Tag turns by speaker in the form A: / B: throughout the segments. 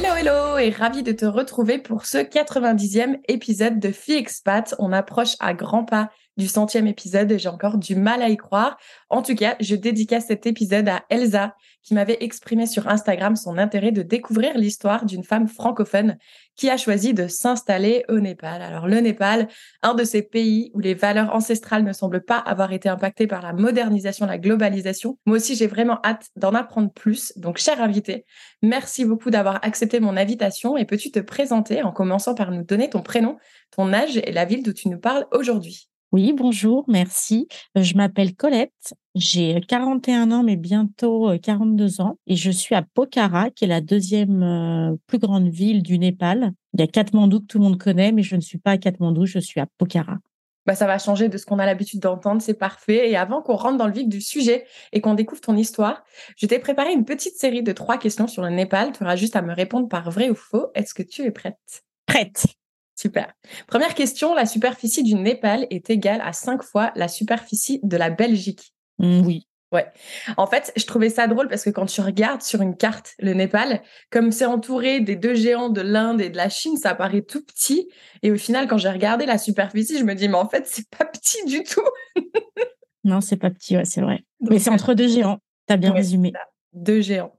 A: Hello, hello, et ravi de te retrouver pour ce 90e épisode de Fille Expat. On approche à grands pas du centième épisode et j'ai encore du mal à y croire. En tout cas, je dédicace cet épisode à Elsa qui m'avait exprimé sur Instagram son intérêt de découvrir l'histoire d'une femme francophone qui a choisi de s'installer au Népal. Alors le Népal, un de ces pays où les valeurs ancestrales ne semblent pas avoir été impactées par la modernisation, la globalisation. Moi aussi, j'ai vraiment hâte d'en apprendre plus. Donc, cher invité, merci beaucoup d'avoir accepté mon invitation et peux-tu te présenter en commençant par nous donner ton prénom, ton âge et la ville d'où tu nous parles aujourd'hui?
B: Oui, bonjour, merci. Euh, je m'appelle Colette, j'ai 41 ans, mais bientôt 42 ans, et je suis à Pokhara, qui est la deuxième euh, plus grande ville du Népal. Il y a Katmandou que tout le monde connaît, mais je ne suis pas à Katmandou, je suis à Pokhara.
A: Bah, ça va changer de ce qu'on a l'habitude d'entendre, c'est parfait. Et avant qu'on rentre dans le vif du sujet et qu'on découvre ton histoire, je t'ai préparé une petite série de trois questions sur le Népal. Tu auras juste à me répondre par vrai ou faux. Est-ce que tu es prête?
B: Prête.
A: Super. Première question, la superficie du Népal est égale à cinq fois la superficie de la Belgique.
B: Mmh, oui.
A: Ouais. En fait, je trouvais ça drôle parce que quand tu regardes sur une carte le Népal, comme c'est entouré des deux géants de l'Inde et de la Chine, ça paraît tout petit. Et au final, quand j'ai regardé la superficie, je me dis, mais en fait, c'est pas petit du tout.
B: non, c'est pas petit, ouais, c'est vrai. mais c'est entre deux géants. Tu as bien résumé.
A: Deux géants.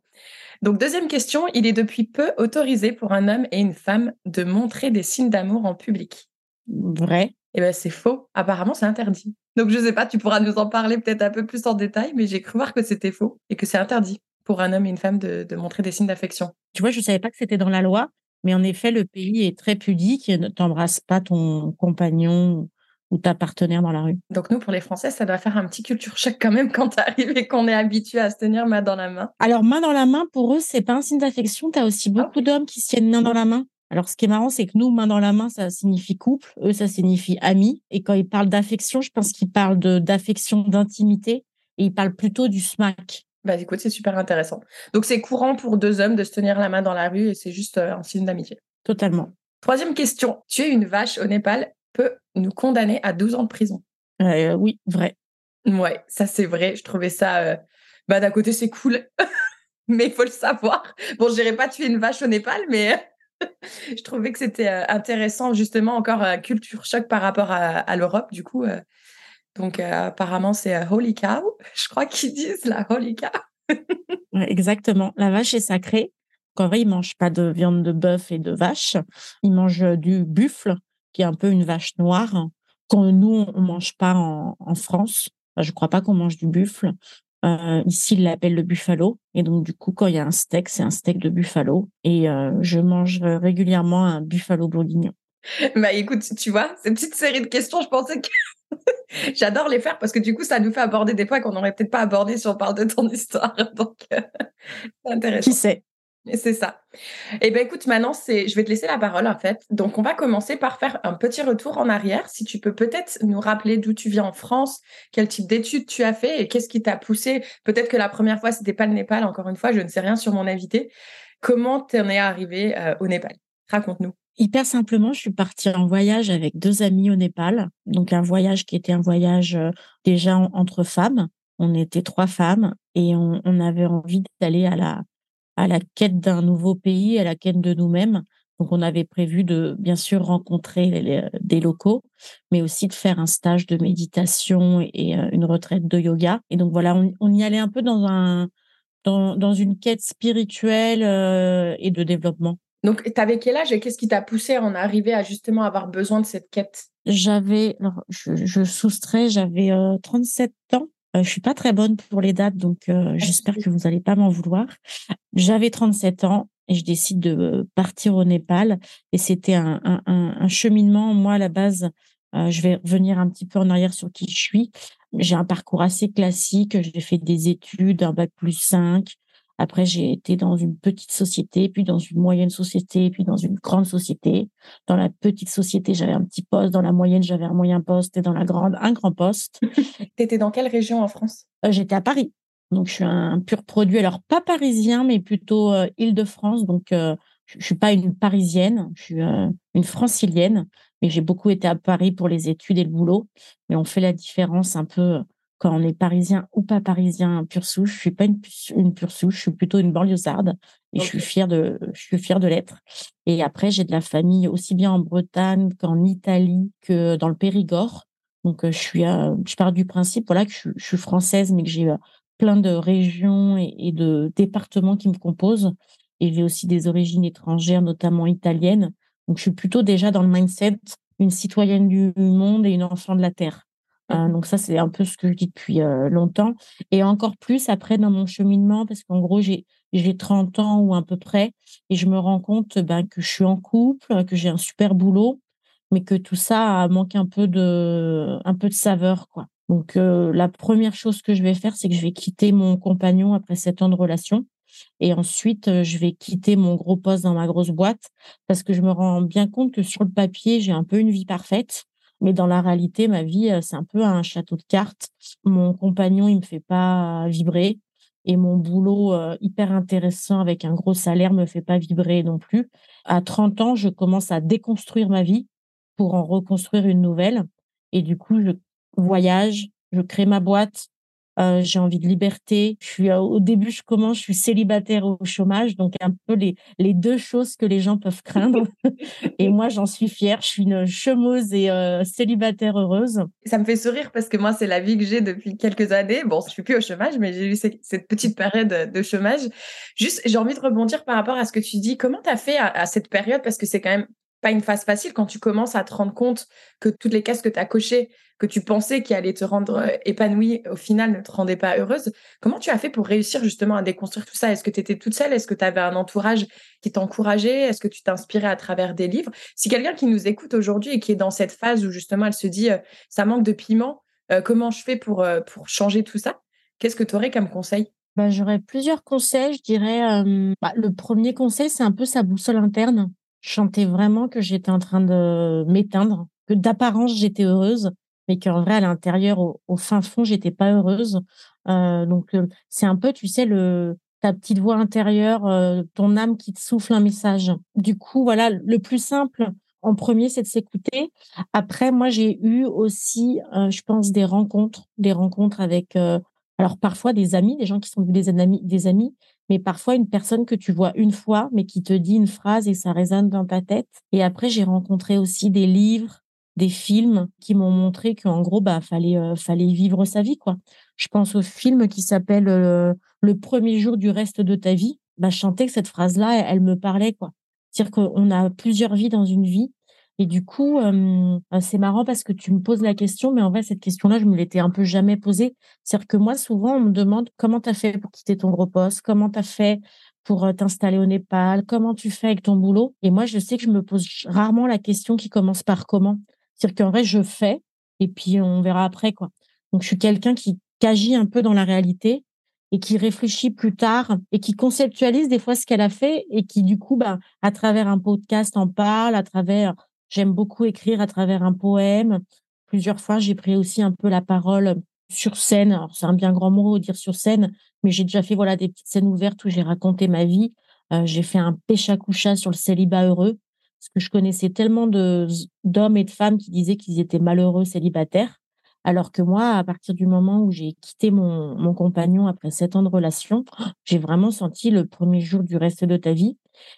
A: Donc, deuxième question, il est depuis peu autorisé pour un homme et une femme de montrer des signes d'amour en public.
B: Vrai.
A: Eh bien, c'est faux. Apparemment, c'est interdit. Donc, je ne sais pas, tu pourras nous en parler peut-être un peu plus en détail, mais j'ai cru voir que c'était faux et que c'est interdit pour un homme et une femme de, montrer des signes d'affection.
B: Tu vois, je ne savais pas que c'était dans la loi, mais en effet, le pays est très pudique. Ne t'embrasse pas ton compagnon ou ta partenaire dans la rue.
A: Donc nous, pour les Français, ça doit faire un petit culture choc quand même quand tu arrives et qu'on est habitué à se tenir main dans la main.
B: Alors main dans la main, pour eux, c'est pas un signe d'affection. Tu as aussi ah beaucoup d'hommes qui se tiennent main dans la main. Alors ce qui est marrant, c'est que nous, main dans la main, ça signifie couple. Eux, ça signifie ami. Et quand ils parlent d'affection, je pense qu'ils parlent d'affection, d'intimité. Et ils parlent plutôt du smack.
A: Bah écoute, c'est super intéressant. Donc c'est courant pour deux hommes de se tenir la main dans la rue et c'est juste euh, un signe d'amitié.
B: Totalement.
A: Troisième question. Tu es une vache au Népal peut nous condamner à 12 ans de prison.
B: Euh, oui, vrai.
A: Ouais, ça c'est vrai. Je trouvais ça. Euh, bah, d'un côté, c'est cool, mais il faut le savoir. Bon, je n'irai pas tuer une vache au Népal, mais je trouvais que c'était euh, intéressant, justement, encore culture choc par rapport à, l'Europe, du coup. donc, apparemment, c'est Holy Cow. Je crois qu'ils disent la Holy Cow.
B: exactement. La vache est sacrée. En vrai, ils ne mangent pas de viande de bœuf et de vache. Ils mangent du buffle, qui est un peu une vache noire, quand nous, on mange pas en, France. Je je crois pas qu'on mange du buffle. Euh, ici, ils l'appellent le buffalo. Et donc, du coup, quand il y a un steak, c'est un steak de buffalo. Et euh, je mange régulièrement un buffalo bourguignon.
A: Bah écoute, tu vois, cette petite série de questions, je pensais que j'adore les faire parce que du coup, ça nous fait aborder des points qu'on n'aurait peut-être pas abordés si on parle de ton histoire. Donc, euh, c'est intéressant.
B: Qui sait?
A: c'est ça. Eh bien, écoute, maintenant, c'est, je vais te laisser la parole, en fait. Donc, on va commencer par faire un petit retour en arrière. Si tu peux peut-être nous rappeler d'où tu viens en France, quel type d'études tu as fait et qu'est-ce qui t'a poussé? Peut-être que la première fois, c'était pas le Népal. Encore une fois, je ne sais rien sur mon invité. Comment tu en es arrivé euh, au Népal? Raconte-nous.
B: Hyper simplement, je suis partie en voyage avec deux amis au Népal. Donc, un voyage qui était un voyage euh, déjà entre femmes. On était trois femmes et on avait envie d'aller à la, à la quête d'un nouveau pays, à la quête de nous-mêmes. Donc, on avait prévu de, bien sûr, rencontrer des locaux, mais aussi de faire un stage de méditation et euh, une retraite de yoga. Et donc, voilà, on, y allait un peu dans, un, dans, une quête spirituelle euh, et de développement.
A: Donc, tu avais quel âge et qu'est-ce qui t'a poussé à en arriver à justement avoir besoin de cette quête?
B: J'avais, je, je, soustrais, j'avais 37 ans. Je je suis pas très bonne pour les dates, donc j'espère que vous allez pas m'en vouloir. J'avais 37 ans et je décide de partir au Népal. Et c'était un, un, un, cheminement. Moi, à la base, je vais revenir un petit peu en arrière sur qui je suis. J'ai un parcours assez classique. J'ai fait des études, un bac plus 5. Après, j'ai été dans une petite société, puis dans une moyenne société, puis dans une grande société. Dans la petite société, j'avais un petit poste. Dans la moyenne, j'avais un moyen poste. Et dans la grande, un grand poste.
A: tu étais dans quelle région en France?
B: Euh, J'étais à Paris. Donc, je suis un pur produit. Alors, pas parisien, mais plutôt euh, Île-de-France. Donc, euh, je ne suis pas une parisienne. Je suis une francilienne. Mais j'ai beaucoup été à Paris pour les études et le boulot. Mais on fait la différence un peu quand on est parisien ou pas parisien pure souche. Je suis pas une, une pure souche, je suis plutôt une banlieusarde et je suis fière de, je suis fière de l'être. Et après, j'ai de la famille aussi bien en Bretagne qu'en Italie que dans le Périgord. Donc, euh, je suis, je pars du principe, voilà, que je, suis française, mais que j'ai euh, plein de régions et, de départements qui me composent. Et j'ai aussi des origines étrangères, notamment italiennes. Donc, je suis plutôt déjà dans le mindset une citoyenne du monde et une enfant de la terre. Hein, donc ça, c'est un peu ce que je dis depuis euh, longtemps. Et encore plus après dans mon cheminement, parce qu'en gros, j'ai j'ai 30 ans ou à peu près, et je me rends compte ben, que je suis en couple, que j'ai un super boulot, mais que tout ça manque un peu de, un peu de saveur. quoi. Donc euh, la première chose que je vais faire, c'est que je vais quitter mon compagnon après sept ans de relation. Et ensuite, euh, je vais quitter mon gros poste dans ma grosse boîte parce que je me rends bien compte que sur le papier, j'ai un peu une vie parfaite mais dans la réalité, ma vie, c'est un peu un château de cartes. Mon compagnon, il me fait pas vibrer. Et mon boulot hyper intéressant avec un gros salaire me fait pas vibrer non plus. À 30 ans, je commence à déconstruire ma vie pour en reconstruire une nouvelle. Et du coup, je voyage, je crée ma boîte, euh, j'ai envie de liberté. Je suis euh, au début, je commence, je suis célibataire au chômage, donc un peu les, les deux choses que les gens peuvent craindre. et moi, j'en suis fière. Je suis une chemeuse et euh, célibataire heureuse.
A: Ça me fait sourire parce que moi, c'est la vie que j'ai depuis quelques années. Bon, je suis plus au chômage, mais j'ai eu cette petite période de chômage. Juste, j'ai envie de rebondir par rapport à ce que tu dis. Comment tu as fait à cette période? Parce que c'est quand même pas une phase facile quand tu commences à te rendre compte que toutes les cases que tu as cochées, que tu pensais qui allaient te rendre euh, épanouie, au final ne te rendaient pas heureuse. Comment tu as fait pour réussir justement à déconstruire tout ça? Est-ce que tu étais toute seule? Est-ce que tu avais un entourage qui t'encourageait? Est-ce que tu t'inspirais à travers des livres? Si quelqu'un qui nous écoute aujourd'hui et qui est dans cette phase où justement elle se dit euh, ça manque de piment, euh, comment je fais pour, pour changer tout ça Qu'est-ce que tu aurais comme conseil?
B: Bah, J'aurais plusieurs conseils. Je dirais, bah, le premier conseil, c'est un peu sa boussole interne je vraiment que j'étais en train de m'éteindre, que d'apparence j'étais heureuse, mais qu'en vrai à l'intérieur, au, fin fond, j'étais pas heureuse. Euh, donc euh, c'est un peu, tu sais, le ta petite voix intérieure, euh, ton âme qui te souffle un message. Du coup, voilà, le plus simple en premier, c'est de s'écouter. Après, moi, j'ai eu aussi, je pense, des rencontres, des rencontres avec, alors parfois des amis, des gens qui sont des amis, des amis, mais parfois une personne que tu vois une fois, mais qui te dit une phrase et ça résonne dans ta tête. Et après, j'ai rencontré aussi des livres, des films qui m'ont montré qu'en gros, bah, fallait, euh, fallait vivre sa vie, quoi. Je pense au film qui s'appelle euh, Le premier jour du reste de ta vie. Bah, je cette phrase-là, elle, elle me parlait, quoi. C'est-à-dire qu'on a plusieurs vies dans une vie et du coup, euh, c'est marrant parce que tu me poses la question, mais en vrai, cette question-là, je me l'étais un peu jamais posée. C'est-à-dire que moi, souvent, on me demande comment tu as fait pour quitter ton gros poste, comment tu as fait pour t'installer au Népal, comment tu fais avec ton boulot. Et moi, je sais que je me pose rarement la question qui commence par comment. C'est-à-dire qu'en vrai, je fais et puis on verra après, quoi. Donc, je suis quelqu'un qui, qui agit un peu dans la réalité et qui réfléchit plus tard et qui conceptualise des fois ce qu'elle a fait et qui, du coup, bah, à travers un podcast en parle, à travers J'aime beaucoup écrire à travers un poème. Plusieurs fois, j'ai pris aussi un peu la parole sur scène. Alors, c'est un bien grand mot dire sur scène, mais j'ai déjà fait voilà des petites scènes ouvertes où j'ai raconté ma vie. Euh, j'ai fait un pêche à coucha sur le célibat heureux, parce que je connaissais tellement de d'hommes et de femmes qui disaient qu'ils étaient malheureux célibataires, alors que moi, à partir du moment où j'ai quitté mon, mon compagnon après sept ans de relation, j'ai vraiment senti le premier jour du reste de ta vie.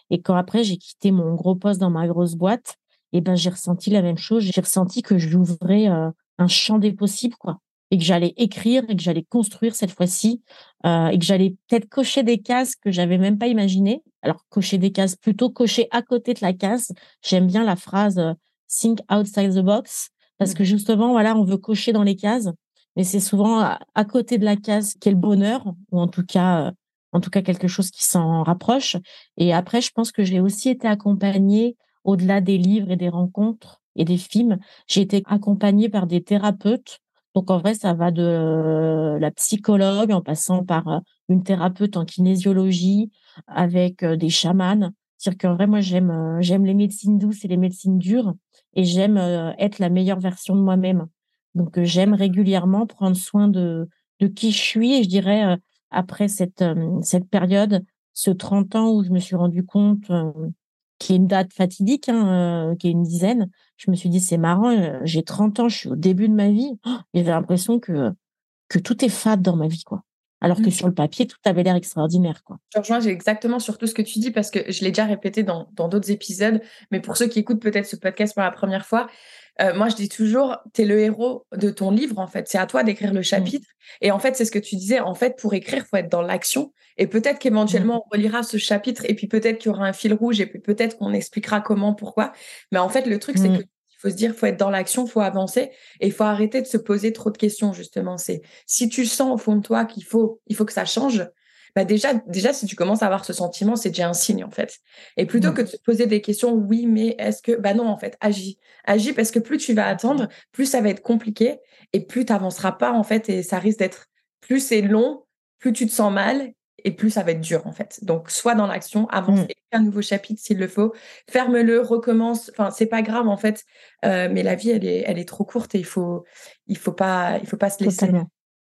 B: Et quand après j'ai quitté mon gros poste dans ma grosse boîte, et ben j'ai ressenti la même chose. J'ai ressenti que j'ouvrais euh, un champ des possibles, quoi, et que j'allais écrire et que j'allais construire cette fois-ci, euh, et que j'allais peut-être cocher des cases que j'avais même pas imaginées. alors cocher des cases, plutôt cocher à côté de la case. J'aime bien la phrase euh, think outside the box parce que justement, voilà, on veut cocher dans les cases, mais c'est souvent à, côté de la case qu'est le bonheur, ou en tout cas, euh, en tout cas quelque chose qui s'en rapproche. Et après, je pense que j'ai aussi été accompagnée au-delà des livres et des rencontres et des films. J'ai été accompagnée par des thérapeutes. Donc en vrai, ça va de la psychologue en passant par euh, une thérapeute en kinésiologie avec euh, des chamans. C'est-à-dire qu'en vrai, moi, j'aime j'aime les médecines douces et les médecines dures et j'aime euh, être la meilleure version de moi-même. Donc euh, j'aime régulièrement prendre soin de de qui je suis et je dirais euh, après cette cette période, ce 30 ans où je me suis rendu compte qui est une date fatidique, hein, qui est une dizaine, je me suis dit c'est marrant, j'ai 30 ans, je suis au début de ma vie, oh, j'avais l'impression que que tout est fade dans ma vie quoi alors que mmh. sur le papier, tout avait l'air extraordinaire. Quoi.
A: Je rejoins exactement sur tout ce que tu dis parce que je l'ai déjà répété dans d'autres épisodes, mais pour ceux qui écoutent peut-être ce podcast pour la première fois, euh, moi je dis toujours, tu es le héros de ton livre en fait, c'est à toi d'écrire le mmh. chapitre. Et en fait, c'est ce que tu disais, en fait, pour écrire, faut être dans l'action. Et peut-être qu'éventuellement, mmh. on relira ce chapitre et puis peut-être qu'il y aura un fil rouge et puis peut-être qu'on expliquera comment, pourquoi. Mais en fait, le truc, c'est que faut se dire, faut être dans l'action, faut avancer et il faut arrêter de se poser trop de questions justement. C'est si tu sens au fond de toi qu'il faut, il faut que ça change. Bah déjà, déjà, si tu commences à avoir ce sentiment, c'est déjà un signe en fait. Et plutôt mmh. que de se poser des questions, oui, mais est-ce que, bah non, en fait, agis, agis parce que plus tu vas attendre, plus ça va être compliqué et plus tu n'avanceras pas en fait et ça risque d'être plus c'est long, plus tu te sens mal et plus ça va être dur en fait. Donc soit dans l'action, avance, mmh. un nouveau chapitre s'il le faut, ferme-le, recommence. Enfin c'est pas grave en fait, euh, mais la vie elle est elle est trop courte et il faut il faut pas il faut pas se laisser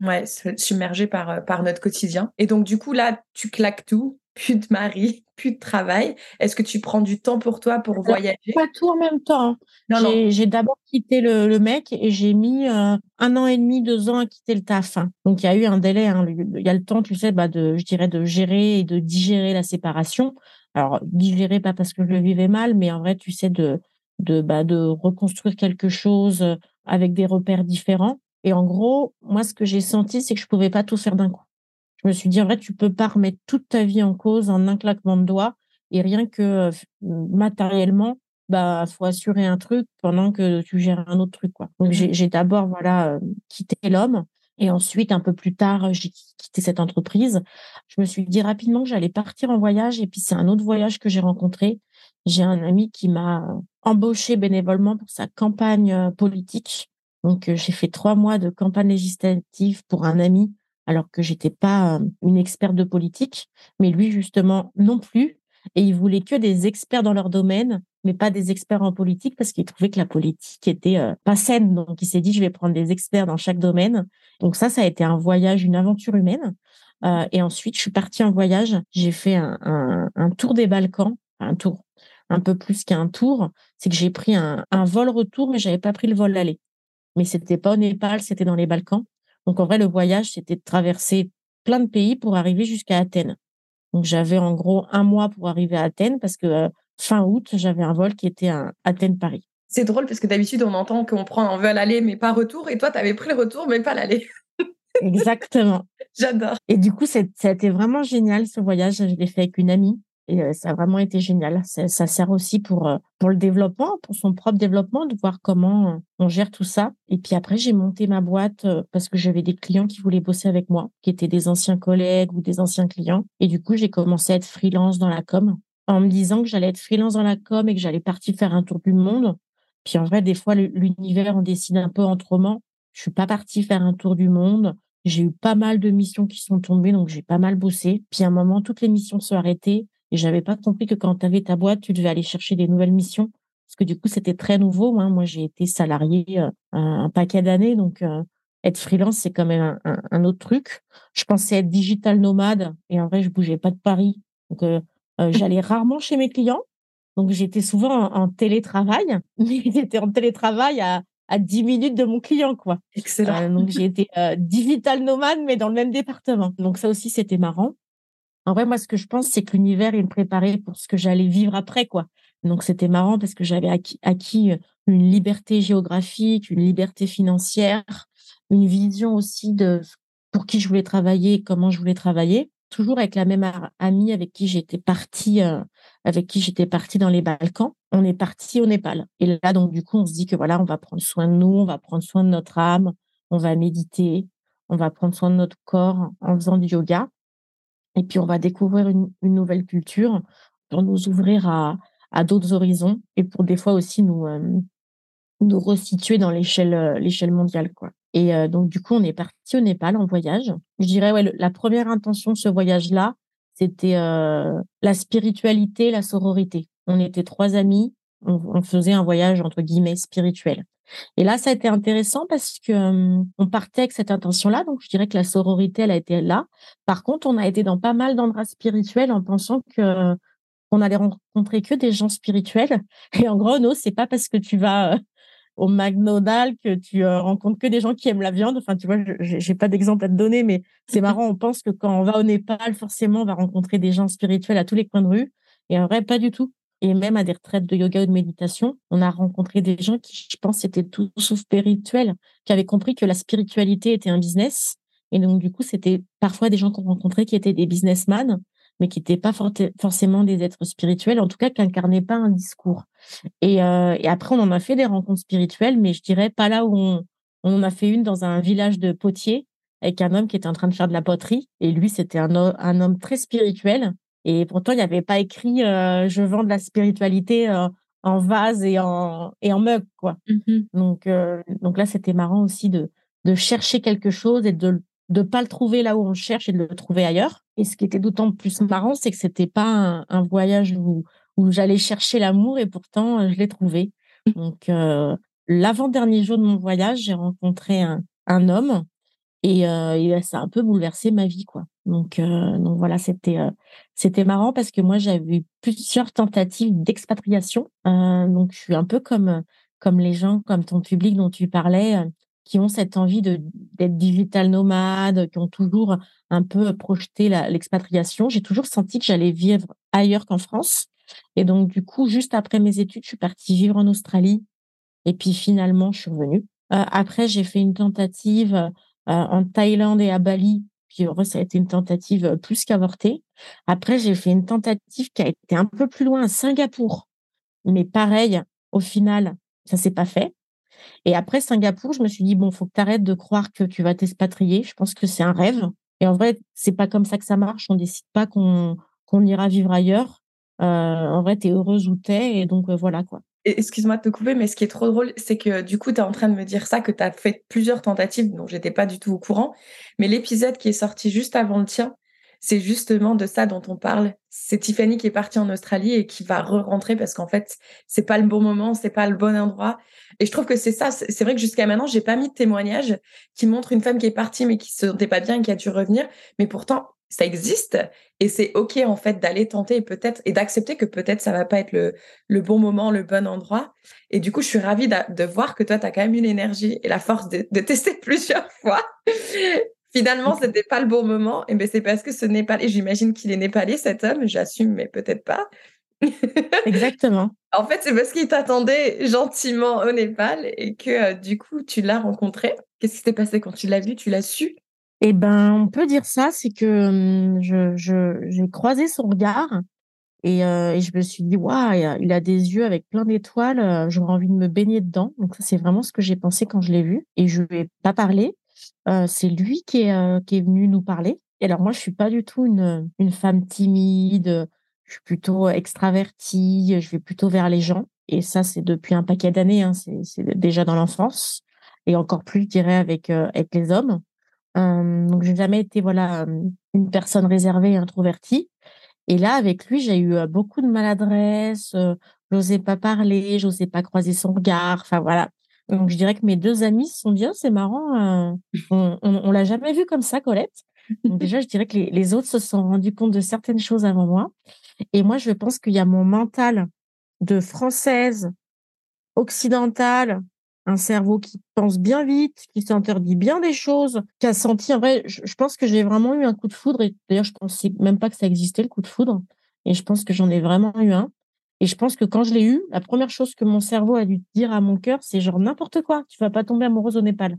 A: ouais submerger par euh, par notre quotidien. Et donc du coup là tu claques tout, plus de mari, plus de travail. Est-ce que tu prends du temps pour toi pour voyager?
B: Pas tout en même temps. Hein. J'ai d'abord quitté le, mec et j'ai mis euh, un an et demi, deux ans à quitter le taf. Hein. Donc il y a eu un délai. Hein. Il y a le temps, tu sais, bah, de, je dirais, de gérer et de digérer la séparation. Alors digérer pas parce que je le vivais mal, mais en vrai, tu sais, de de bah, de reconstruire quelque chose avec des repères différents. Et en gros, moi, ce que j'ai senti, c'est que je pouvais pas tout faire d'un coup. Je me suis dit, en vrai, tu peux pas remettre toute ta vie en cause en un claquement de doigts et rien que euh, matériellement, bah, faut assurer un truc pendant que tu gères un autre truc, quoi. Donc, j'ai mmh d'abord, voilà, euh, quitté l'homme. Et ensuite, un peu plus tard, j'ai quitté cette entreprise. Je me suis dit rapidement que j'allais partir en voyage. Et puis, c'est un autre voyage que j'ai rencontré. J'ai un ami qui m'a embauché bénévolement pour sa campagne euh, politique. Donc, j'ai fait trois mois de campagne législative pour un ami alors que j'étais pas une experte de politique, mais lui justement non plus. Et il voulait que des experts dans leur domaine, mais pas des experts en politique parce qu'il trouvait que la politique était pas saine. Donc il s'est dit je vais prendre des experts dans chaque domaine. Donc ça, ça a été un voyage, une aventure humaine. et ensuite, je suis partie en voyage. J'ai fait un, tour des Balkans, un tour, un peu plus qu'un tour. C'est que j'ai pris un, un vol retour, mais j'avais pas pris le vol aller. Mais c'était pas au Népal, c'était dans les Balkans. Donc en vrai, le voyage, c'était de traverser plein de pays pour arriver jusqu'à Athènes. Donc j'avais en gros un mois pour arriver à Athènes parce que euh, fin août, j'avais un vol qui était à Athènes-Paris.
A: C'est drôle parce que d'habitude, on entend qu'on prend un vol aller mais pas retour. Et toi, tu avais pris le retour mais pas l'aller.
B: Exactement.
A: J'adore.
B: Et du coup, ça a été vraiment génial ce voyage. Je l'ai fait avec une amie. Et euh, ça a vraiment été génial. Ça, sert aussi pour, euh, pour le développement, pour son propre développement, de voir comment euh, on gère tout ça. Et puis après, j'ai monté ma boîte parce que j'avais des clients qui voulaient bosser avec moi, qui étaient des anciens collègues ou des anciens clients. Et du coup, j'ai commencé à être freelance dans la com en me disant que j'allais être freelance dans la com et que j'allais partir faire un tour du monde. Puis en vrai, des fois, l'univers, on décide un peu autrement. Je suis pas partie faire un tour du monde. J'ai eu pas mal de missions qui sont tombées, donc j'ai pas mal bossé. Puis à un moment, toutes les missions sont arrêtées. Et j'avais pas compris que quand tu avais ta boîte, tu devais aller chercher des nouvelles missions. Parce que du coup, c'était très nouveau. Hein. Moi, j'ai été salarié euh, un, paquet d'années. Donc, euh, être freelance, c'est quand même un, autre truc. Je pensais être digital nomade. Et en vrai, je bougeais pas de Paris. Donc, euh, j'allais rarement chez mes clients. Donc, j'étais souvent en, télétravail. Mais j'étais en télétravail à, à 10 minutes de mon client, quoi.
A: Excellent.
B: donc, j'ai été digital nomade, mais dans le même département. Donc, ça aussi, c'était marrant. En vrai, moi, ce que je pense, c'est que l'univers, il me préparait pour ce que j'allais vivre après, quoi. Donc, c'était marrant parce que j'avais acquis, euh, une liberté géographique, une liberté financière, une vision aussi de pour qui je voulais travailler, comment je voulais travailler. toujours avec la même amie avec qui j'étais partie, euh, avec qui j'étais partie dans les Balkans. On est parti au Népal. Et là, donc, du coup, on se dit que voilà, on va prendre soin de nous, on va prendre soin de notre âme, on va méditer, on va prendre soin de notre corps en faisant du yoga. Et puis, on va découvrir une, nouvelle culture pour nous ouvrir à, à d'autres horizons et pour des fois aussi nous, euh, nous resituer dans l'échelle, euh, l'échelle mondiale, quoi. Et euh, donc, du coup, on est parti au Népal en voyage. Je dirais, ouais, la première intention de ce voyage-là, c'était la spiritualité, la sororité. On était trois amis, on, faisait un voyage entre guillemets spirituel. Et là, ça a été intéressant parce que euh, on partait avec cette intention-là. Donc, je dirais que la sororité, elle a été là. Par contre, on a été dans pas mal d'endroits spirituels en pensant que on allait rencontrer que des gens spirituels. Et en gros, non, c'est pas parce que tu vas au McDonald's que tu euh, rencontres que des gens qui aiment la viande. Enfin, tu vois, j'ai pas d'exemple à te donner, mais c'est marrant. On pense que quand on va au Népal, forcément, on va rencontrer des gens spirituels à tous les coins de rue. Et en vrai, pas du tout. Et même à des retraites de yoga ou de méditation, on a rencontré des gens qui, je pense, étaient tout sauf spirituels, qui avaient compris que la spiritualité était un business. Et donc, du coup, c'était parfois des gens qu'on rencontrait qui étaient des businessmen mais qui n'étaient pas forcément des êtres spirituels, en tout cas qui n'incarnaient pas un discours. Et, euh, et, après, on en a fait des rencontres spirituelles, mais je dirais pas là où on, on en a fait une dans un village de potiers avec un homme qui était en train de faire de la poterie. Et lui, c'était un homme très spirituel. Et pourtant, il n'y avait pas écrit euh, je vends de la spiritualité euh, en vase et en, et en mug. Quoi. Mmh donc, euh, donc là, c'était marrant aussi de, de chercher quelque chose et de de pas le trouver là où on cherche et de le trouver ailleurs. Et ce qui était d'autant plus marrant, c'est que c'était pas un, voyage où, où j'allais chercher l'amour et pourtant je l'ai trouvé. Donc euh, l'avant-dernier jour de mon voyage, j'ai rencontré un, un homme et, euh, ça a un peu bouleversé ma vie quoi. Donc euh, donc voilà, c'était c'était marrant parce que moi j'avais eu plusieurs tentatives d'expatriation. donc je suis un peu comme comme les gens, comme ton public dont tu parlais qui ont cette envie de d'être digital nomade, qui ont toujours un peu projeté l'expatriation. J'ai toujours senti que j'allais vivre ailleurs qu'en France. Et donc, du coup, juste après mes études, je suis partie vivre en Australie. Et puis, finalement, je suis revenue. Euh, après, j'ai fait une tentative euh, en Thaïlande et à Bali. Puis, vrai, ça a été une tentative plus qu'avortée. Après, j'ai fait une tentative qui a été un peu plus loin à Singapour. Mais pareil, au final, ça s'est pas fait. Et après Singapour, je me suis dit, bon, faut que tu arrêtes de croire que tu vas t'expatrier. Je pense que c'est un rêve. Et en vrai, c'est pas comme ça que ça marche. On décide pas qu'on qu'on ira vivre ailleurs. Euh, en vrai, tu es heureuse où tu. Et donc, euh, voilà quoi.
A: Excuse-moi de te couper, mais ce qui est trop drôle, c'est que du coup, tu es en train de me dire ça, que tu as fait plusieurs tentatives dont j'étais pas du tout au courant. Mais l'épisode qui est sorti juste avant le tien, c'est justement de ça dont on parle. C'est Tiffany qui est partie en Australie et qui va re-rentrer parce qu'en fait, c'est pas le bon moment, c'est pas le bon endroit. Et je trouve que c'est ça. C'est vrai que jusqu'à maintenant, j'ai pas mis de témoignage qui montre une femme qui est partie mais qui se sentait pas bien et qui a dû revenir. Mais pourtant, ça existe et c'est ok en fait d'aller tenter et peut-être et d'accepter que peut-être ça va pas être le, le bon moment, le bon endroit. Et du coup, je suis ravie de, voir que toi, tu as quand même une énergie et la force de, de tester plusieurs fois Finalement, c'était pas le bon moment. Et ben c'est parce que ce Népalais, j'imagine qu'il est népalais cet homme, j'assume, mais peut-être pas.
B: Exactement.
A: en fait, c'est parce qu'il t'attendait gentiment au Népal et que euh, du coup, tu l'as rencontré. Qu'est-ce qui s'est passé quand tu l'as vu Tu l'as su?
B: Eh ben, on peut dire ça, c'est que hum, je, j'ai croisé son regard et, euh, et, je me suis dit, waouh, il a des yeux avec plein d'étoiles, euh, j'aurais envie de me baigner dedans. Donc ça, c'est vraiment ce que j'ai pensé quand je l'ai vu. Et je lui pas parlé. Euh, c'est lui qui est, qui est venu nous parler. Et alors moi, je suis pas du tout une, une femme timide. Je suis plutôt extravertie. Je vais plutôt vers les gens. Et ça, c'est depuis un paquet d'années. Hein. C'est déjà dans l'enfance et encore plus, je dirais, avec avec les hommes. Donc, j'ai jamais été voilà une personne réservée et introvertie. Et là, avec lui, j'ai eu beaucoup de maladresse. j'osais pas parler, j'osais pas croiser son regard. Enfin voilà, donc, je dirais que mes deux amis se sont dit, oh, c'est marrant, on, on, l'a jamais vu comme ça, Colette. Déjà, je dirais que les, autres se sont rendus compte de certaines choses avant moi. Et moi, je pense qu'il y a mon mental de française, occidentale, un cerveau qui pense bien vite, qui s'interdit bien des choses, qui a senti, en vrai, je, pense que j'ai vraiment eu un coup de foudre. Et d'ailleurs, je pensais même pas que ça existait, le coup de foudre. Et je pense que j'en ai vraiment eu un. Et je pense que quand je l'ai eu, la première chose que mon cerveau a dû dire à mon cœur, c'est genre n'importe quoi, tu vas pas tomber amoureuse au Népal.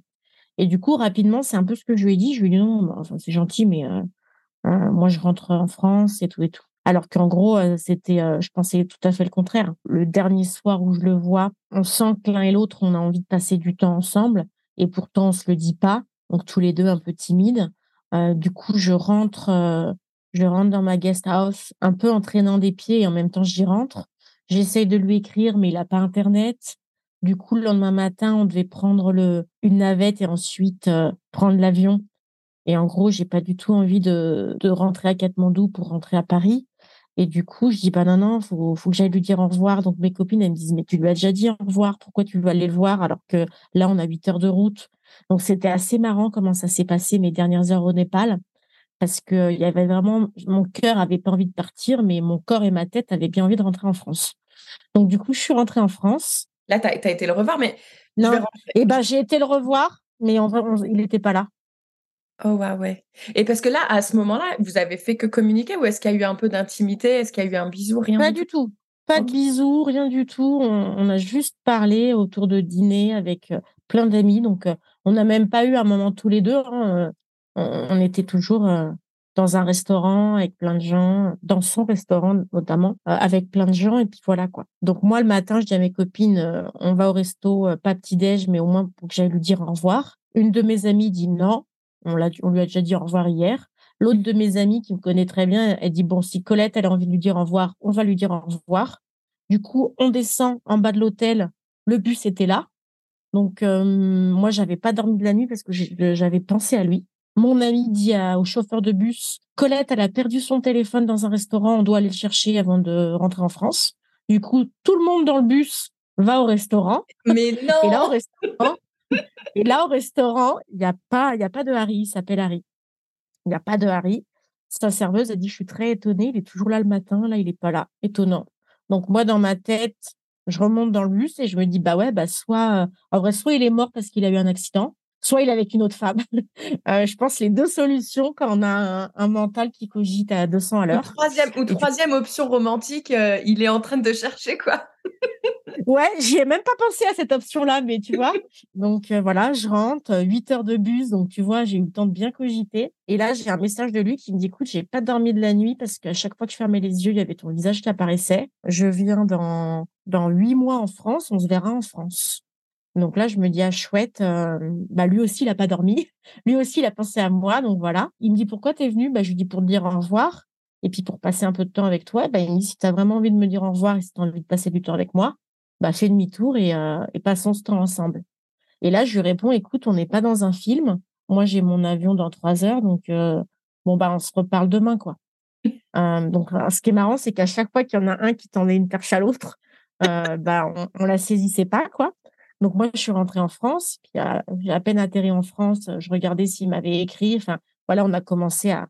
B: Et du coup, rapidement, c'est un peu ce que je lui ai dit. Je lui ai dit non, c'est gentil, mais euh, euh, moi, je rentre en France et tout et tout. Alors qu'en gros, c'était, je pensais tout à fait le contraire. Le dernier soir où je le vois, on sent que l'un et l'autre, on a envie de passer du temps ensemble, et pourtant on se le dit pas. Donc tous les deux un peu timides. du coup, je rentre, je rentre dans ma guest house, un peu en traînant des pieds et en même temps j'y rentre. J'essaye de lui écrire, mais il n'a pas internet. Du coup, le lendemain matin, on devait prendre le, une navette et ensuite prendre l'avion. Et en gros, j'ai pas du tout envie de, de rentrer à Katmandou pour rentrer à Paris. Et du coup, je dis, bah non, non, faut, faut que j'aille lui dire au revoir. Donc mes copines, elles me disent, mais tu lui as déjà dit au revoir, pourquoi tu veux aller le voir alors que là, on a 8 heures de route? Donc c'était assez marrant comment ça s'est passé mes dernières heures au Népal. Parce que il y avait vraiment, mon cœur avait pas envie de partir, mais mon corps et ma tête avaient bien envie de rentrer en France. Donc du coup, je suis rentrée en France.
A: Là, tu as, été le revoir, mais.
B: Non, et eh ben j'ai été le revoir, mais en vrai, il n'était pas là.
A: Oh ouais, ouais. Et parce que là, à ce moment-là, vous avez fait que communiquer ou est-ce qu'il y a eu un peu d'intimité? Est-ce qu'il y a eu un bisou? Rien
B: Pas du tout? Pas de bisou, rien du tout. On, a juste parlé autour de dîner avec euh, plein d'amis. Donc, euh, on n'a même pas eu un moment tous les deux. Hein, euh, on, était toujours dans un restaurant avec plein de gens, dans son restaurant notamment, avec plein de gens. Et puis voilà quoi. Donc, moi, le matin, je dis à mes copines, on va au resto, pas petit-déj, mais au moins pour que j'aille lui dire au revoir. Une de mes amies dit non, on, on lui a déjà dit au revoir hier. L'autre de mes amis qui me connaît très bien, elle dit bon, si Colette elle a envie de lui dire au revoir, on va lui dire au revoir. Du coup, on descend en bas de l'hôtel. Le bus était là. Donc euh, moi, j'avais pas dormi de la nuit parce que j'avais pensé à lui. Mon ami dit au chauffeur de bus, Colette, elle a perdu son téléphone dans un restaurant, on doit aller le chercher avant de rentrer en France. Du coup, tout le monde dans le bus va au restaurant.
A: Mais non.
B: Et là, au restaurant, et là, au restaurant, il n'y a, pas, y a pas de Harry, il s'appelle Harry. Il n'y a pas de Harry. Sa serveuse a dit, je suis très étonnée, il est toujours là le matin, là, il n'est pas là. Étonnant. Donc, moi, dans ma tête, je remonte dans le bus et je me dis, bah ouais, bah soit, en vrai, soit il est mort parce qu'il a eu un accident, soit il est avec une autre femme. Euh, je pense les deux solutions quand on a un, mental qui cogite à 200 à l'heure.
A: Troisième, ou troisième option romantique, euh, il est en train de chercher quoi.
B: ouais, j'y ai même pas pensé à cette option-là, mais tu vois. Donc euh, voilà, je rentre, 8 heures de bus, donc tu vois, j'ai eu le temps de bien cogiter. Et là, j'ai un message de lui qui me dit, écoute, j'ai pas dormi de la nuit parce qu'à chaque fois que je fermais les yeux, il y avait ton visage qui apparaissait. Je viens dans dans huit mois en France, on se verra en France. Donc là, je me dis, ah chouette, euh, bah lui aussi, il a pas dormi. Lui aussi, il a pensé à moi. Donc voilà. Il me dit, pourquoi tu es venu bah, Je lui dis, pour te dire au revoir. Et puis pour passer un peu de temps avec toi, bah, il me dit, si tu as vraiment envie de me dire au revoir et si tu as envie de passer du temps avec moi, bah, fais demi-tour et, euh, et passons ce temps ensemble. Et là, je lui réponds, écoute, on n'est pas dans un film. Moi, j'ai mon avion dans trois heures. Donc, euh, bon, bah, on se reparle demain, quoi. donc, ce qui est marrant, c'est qu'à chaque fois qu'il y en a un qui tendait une perche à l'autre, bah, on, on la saisissait pas, quoi. Donc moi, je suis rentrée en France, puis j'ai à peine atterri en France, je regardais s'il m'avait écrit. Enfin, voilà, on a commencé à,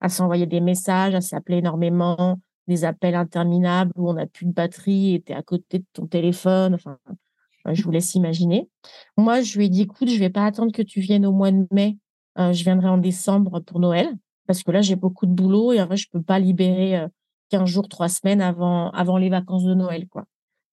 B: à s'envoyer des messages, à s'appeler énormément, des appels interminables où on n'a plus de batterie, était à côté de ton téléphone. Enfin, je vous laisse imaginer. Moi, je lui ai dit, écoute, je vais pas attendre que tu viennes au mois de mai. Euh, je viendrai en décembre pour Noël, parce que là, j'ai beaucoup de boulot et en vrai, je peux pas libérer 15 euh, jours, 3 semaines avant, avant les vacances de Noël, quoi.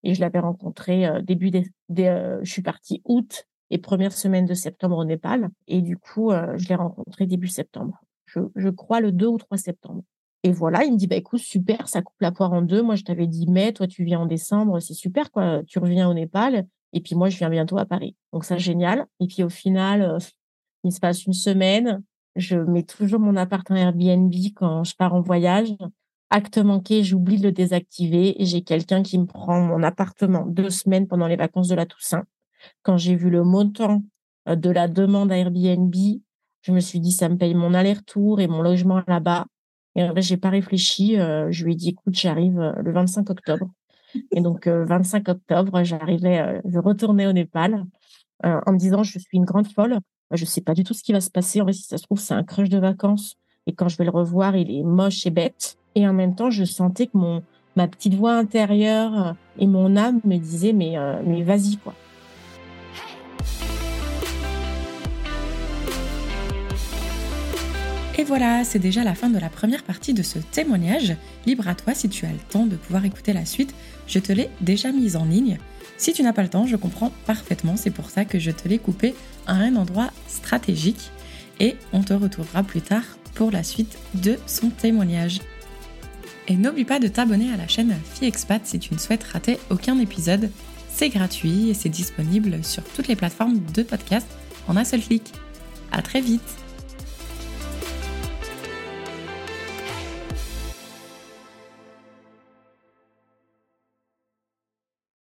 B: Et je l'avais rencontré euh, début des, euh, je suis partie août et première semaine de septembre au Népal. Et du coup, euh, je l'ai rencontré début septembre. Je, je, crois le 2 ou 3 septembre. Et voilà, il me dit, bah, écoute, super, ça coupe la poire en deux. Moi, je t'avais dit mai, toi, tu viens en décembre, c'est super, quoi. Tu reviens au Népal. Et puis moi, je viens bientôt à Paris. Donc, ça, génial. Et puis au final, il se passe une semaine. Je mets toujours mon appart en Airbnb quand je pars en voyage. Acte manqué, j'oublie de le désactiver et j'ai quelqu'un qui me prend mon appartement deux semaines pendant les vacances de la Toussaint. Quand j'ai vu le montant euh, de la demande à Airbnb, je me suis dit, ça me paye mon aller-retour et mon logement là-bas. Et en vrai, j'ai pas réfléchi. Euh, je lui ai dit, écoute, j'arrive euh, le 25 octobre. Et donc, 25 octobre, j'arrivais, je retournais au Népal en me disant, je suis une grande folle. Je sais pas du tout ce qui va se passer. En vrai, si ça se trouve, c'est un crush de vacances. Et quand je vais le revoir, il est moche et bête. Et en même temps, je sentais que mon, ma petite voix intérieure euh, et mon âme me disaient, mais, euh, mais vas-y, quoi.
A: Et voilà, c'est déjà la fin de la première partie de ce témoignage. Libre à toi si tu as le temps de pouvoir écouter la suite. Je te l'ai déjà mise en ligne. Si tu n'as pas le temps, je comprends parfaitement. C'est pour ça que je te l'ai coupé à un endroit stratégique. Et on te retrouvera plus tard pour la suite de son témoignage. Et n'oublie pas de t'abonner à la chaîne Fille Expat si tu ne souhaites rater aucun épisode. C'est gratuit et c'est disponible sur toutes les plateformes de podcast en un seul clic. À très vite!